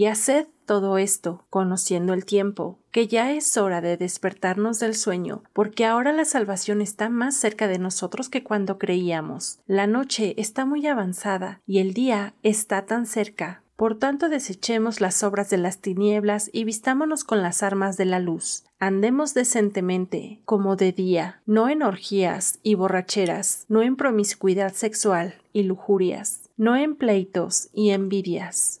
Y haced todo esto, conociendo el tiempo, que ya es hora de despertarnos del sueño, porque ahora la salvación está más cerca de nosotros que cuando creíamos. La noche está muy avanzada y el día está tan cerca. Por tanto, desechemos las obras de las tinieblas y vistámonos con las armas de la luz. Andemos decentemente, como de día, no en orgías y borracheras, no en promiscuidad sexual y lujurias, no en pleitos y envidias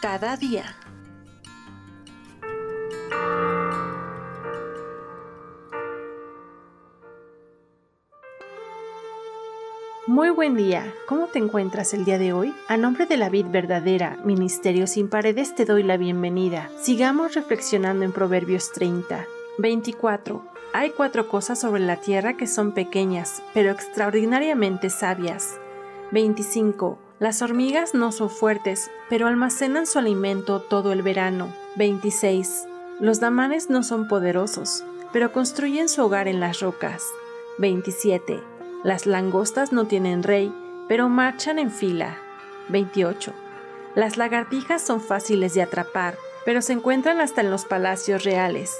cada día. Muy buen día, ¿cómo te encuentras el día de hoy? A nombre de la vid verdadera, Ministerio sin paredes, te doy la bienvenida. Sigamos reflexionando en Proverbios 30. 24. Hay cuatro cosas sobre la tierra que son pequeñas, pero extraordinariamente sabias. 25. Las hormigas no son fuertes, pero almacenan su alimento todo el verano. 26. Los damanes no son poderosos, pero construyen su hogar en las rocas. 27. Las langostas no tienen rey, pero marchan en fila. 28. Las lagartijas son fáciles de atrapar, pero se encuentran hasta en los palacios reales.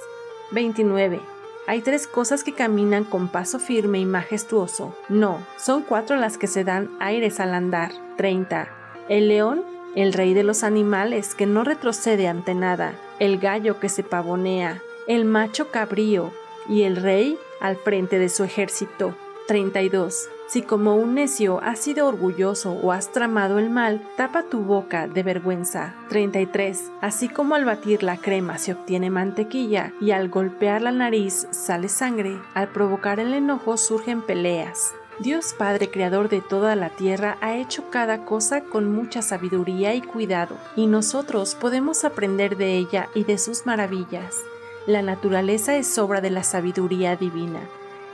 29. Hay tres cosas que caminan con paso firme y majestuoso. No, son cuatro las que se dan aires al andar. 30. El león, el rey de los animales que no retrocede ante nada. El gallo que se pavonea. El macho cabrío. Y el rey al frente de su ejército. 32. Si como un necio has sido orgulloso o has tramado el mal, tapa tu boca de vergüenza. 33. Así como al batir la crema se obtiene mantequilla y al golpear la nariz sale sangre, al provocar el enojo surgen peleas. Dios Padre Creador de toda la tierra ha hecho cada cosa con mucha sabiduría y cuidado, y nosotros podemos aprender de ella y de sus maravillas. La naturaleza es obra de la sabiduría divina.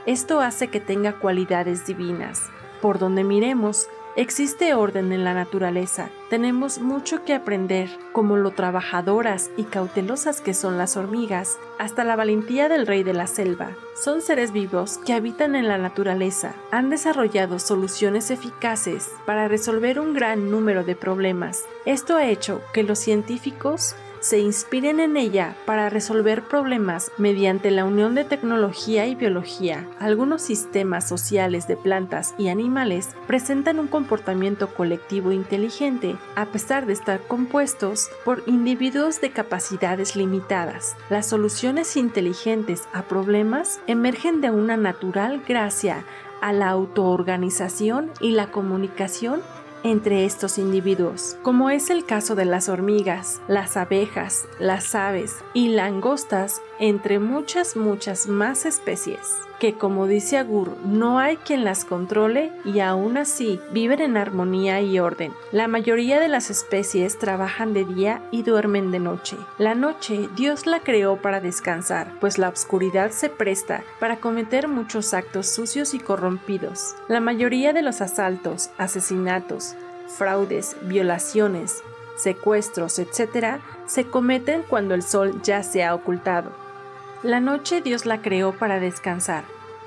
Esto hace que tenga cualidades divinas. Por donde miremos, existe orden en la naturaleza. Tenemos mucho que aprender, como lo trabajadoras y cautelosas que son las hormigas, hasta la valentía del rey de la selva. Son seres vivos que habitan en la naturaleza. Han desarrollado soluciones eficaces para resolver un gran número de problemas. Esto ha hecho que los científicos se inspiren en ella para resolver problemas mediante la unión de tecnología y biología. Algunos sistemas sociales de plantas y animales presentan un comportamiento colectivo inteligente a pesar de estar compuestos por individuos de capacidades limitadas. Las soluciones inteligentes a problemas emergen de una natural gracia a la autoorganización y la comunicación entre estos individuos, como es el caso de las hormigas, las abejas, las aves y langostas, entre muchas, muchas más especies, que como dice Agur, no hay quien las controle y aún así viven en armonía y orden. La mayoría de las especies trabajan de día y duermen de noche. La noche Dios la creó para descansar, pues la oscuridad se presta para cometer muchos actos sucios y corrompidos. La mayoría de los asaltos, asesinatos, fraudes, violaciones, secuestros, etc., se cometen cuando el sol ya se ha ocultado. La noche Dios la creó para descansar,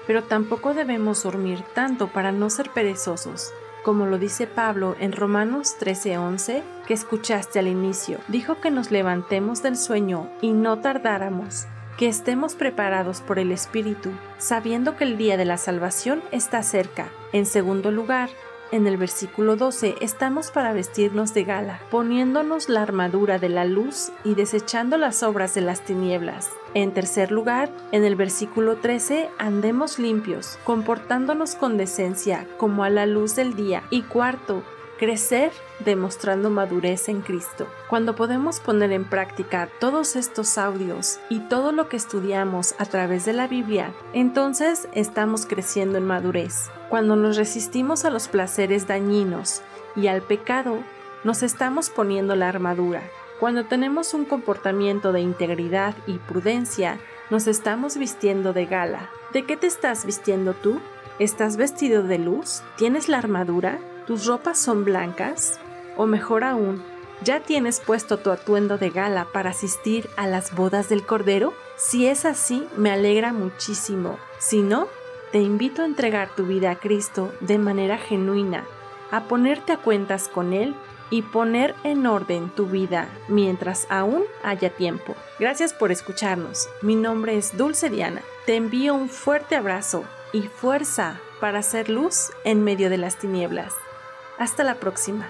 pero tampoco debemos dormir tanto para no ser perezosos. Como lo dice Pablo en Romanos 13:11, que escuchaste al inicio, dijo que nos levantemos del sueño y no tardáramos, que estemos preparados por el Espíritu, sabiendo que el día de la salvación está cerca. En segundo lugar, en el versículo 12 estamos para vestirnos de gala, poniéndonos la armadura de la luz y desechando las obras de las tinieblas. En tercer lugar, en el versículo 13, andemos limpios, comportándonos con decencia como a la luz del día. Y cuarto, crecer demostrando madurez en Cristo. Cuando podemos poner en práctica todos estos audios y todo lo que estudiamos a través de la Biblia, entonces estamos creciendo en madurez. Cuando nos resistimos a los placeres dañinos y al pecado nos estamos poniendo la armadura. Cuando tenemos un comportamiento de integridad y prudencia, nos estamos vistiendo de gala. ¿De qué te estás vistiendo tú? ¿Estás vestido de luz? ¿Tienes la armadura? ¿Tus ropas son blancas? O mejor aún, ¿ya tienes puesto tu atuendo de gala para asistir a las bodas del Cordero? Si es así, me alegra muchísimo. Si no, te invito a entregar tu vida a Cristo de manera genuina, a ponerte a cuentas con Él y poner en orden tu vida mientras aún haya tiempo. Gracias por escucharnos. Mi nombre es Dulce Diana. Te envío un fuerte abrazo y fuerza para hacer luz en medio de las tinieblas. Hasta la próxima.